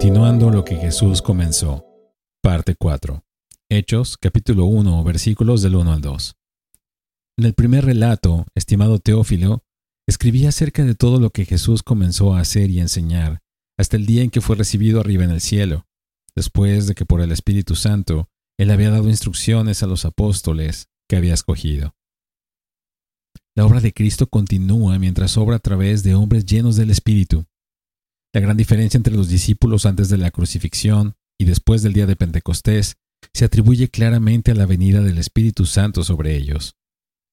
Continuando lo que Jesús comenzó. Parte 4. Hechos, capítulo 1, versículos del 1 al 2. En el primer relato, estimado Teófilo, escribí acerca de todo lo que Jesús comenzó a hacer y enseñar, hasta el día en que fue recibido arriba en el cielo, después de que por el Espíritu Santo él había dado instrucciones a los apóstoles que había escogido. La obra de Cristo continúa mientras obra a través de hombres llenos del Espíritu. La gran diferencia entre los discípulos antes de la crucifixión y después del día de Pentecostés se atribuye claramente a la venida del Espíritu Santo sobre ellos.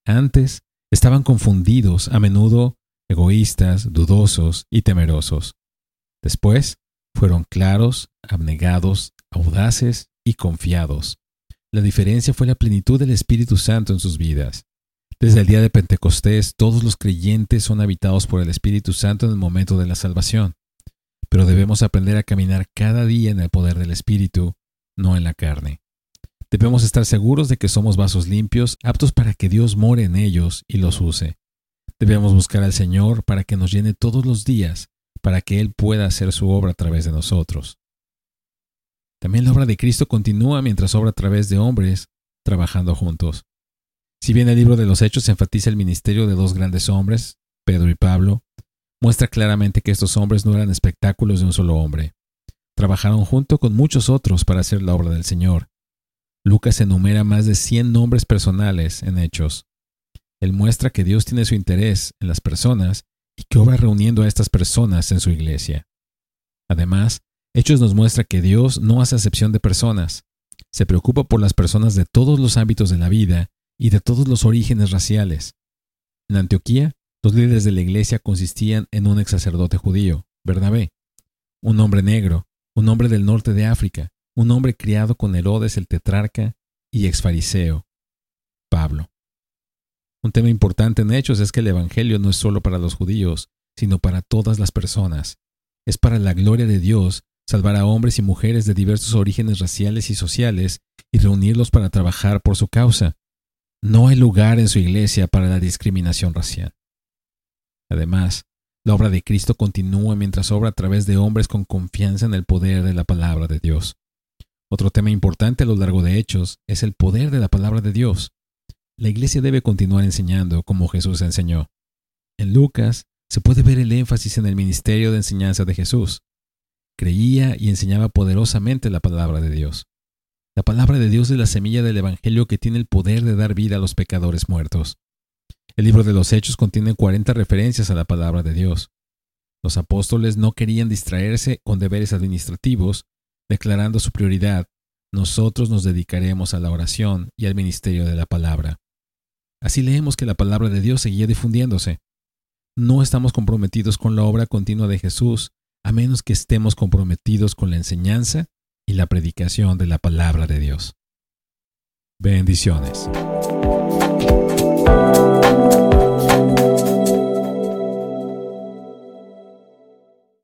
Antes estaban confundidos, a menudo egoístas, dudosos y temerosos. Después fueron claros, abnegados, audaces y confiados. La diferencia fue la plenitud del Espíritu Santo en sus vidas. Desde el día de Pentecostés, todos los creyentes son habitados por el Espíritu Santo en el momento de la salvación, pero debemos aprender a caminar cada día en el poder del Espíritu, no en la carne. Debemos estar seguros de que somos vasos limpios, aptos para que Dios more en ellos y los use. Debemos buscar al Señor para que nos llene todos los días, para que Él pueda hacer su obra a través de nosotros. También la obra de Cristo continúa mientras obra a través de hombres trabajando juntos. Si bien el libro de los Hechos enfatiza el ministerio de dos grandes hombres, Pedro y Pablo, muestra claramente que estos hombres no eran espectáculos de un solo hombre. Trabajaron junto con muchos otros para hacer la obra del Señor. Lucas enumera más de 100 nombres personales en Hechos. Él muestra que Dios tiene su interés en las personas y que obra reuniendo a estas personas en su iglesia. Además, Hechos nos muestra que Dios no hace acepción de personas, se preocupa por las personas de todos los ámbitos de la vida y de todos los orígenes raciales. En Antioquía, los líderes de la iglesia consistían en un ex sacerdote judío, Bernabé, un hombre negro, un hombre del norte de África, un hombre criado con Herodes el tetrarca y ex fariseo, Pablo. Un tema importante en Hechos es que el Evangelio no es solo para los judíos, sino para todas las personas. Es para la gloria de Dios salvar a hombres y mujeres de diversos orígenes raciales y sociales y reunirlos para trabajar por su causa. No hay lugar en su iglesia para la discriminación racial. Además, la obra de Cristo continúa mientras obra a través de hombres con confianza en el poder de la palabra de Dios. Otro tema importante a lo largo de Hechos es el poder de la palabra de Dios. La iglesia debe continuar enseñando como Jesús enseñó. En Lucas se puede ver el énfasis en el ministerio de enseñanza de Jesús creía y enseñaba poderosamente la palabra de Dios. La palabra de Dios es la semilla del Evangelio que tiene el poder de dar vida a los pecadores muertos. El libro de los Hechos contiene 40 referencias a la palabra de Dios. Los apóstoles no querían distraerse con deberes administrativos, declarando su prioridad, nosotros nos dedicaremos a la oración y al ministerio de la palabra. Así leemos que la palabra de Dios seguía difundiéndose. No estamos comprometidos con la obra continua de Jesús a menos que estemos comprometidos con la enseñanza y la predicación de la palabra de Dios. Bendiciones.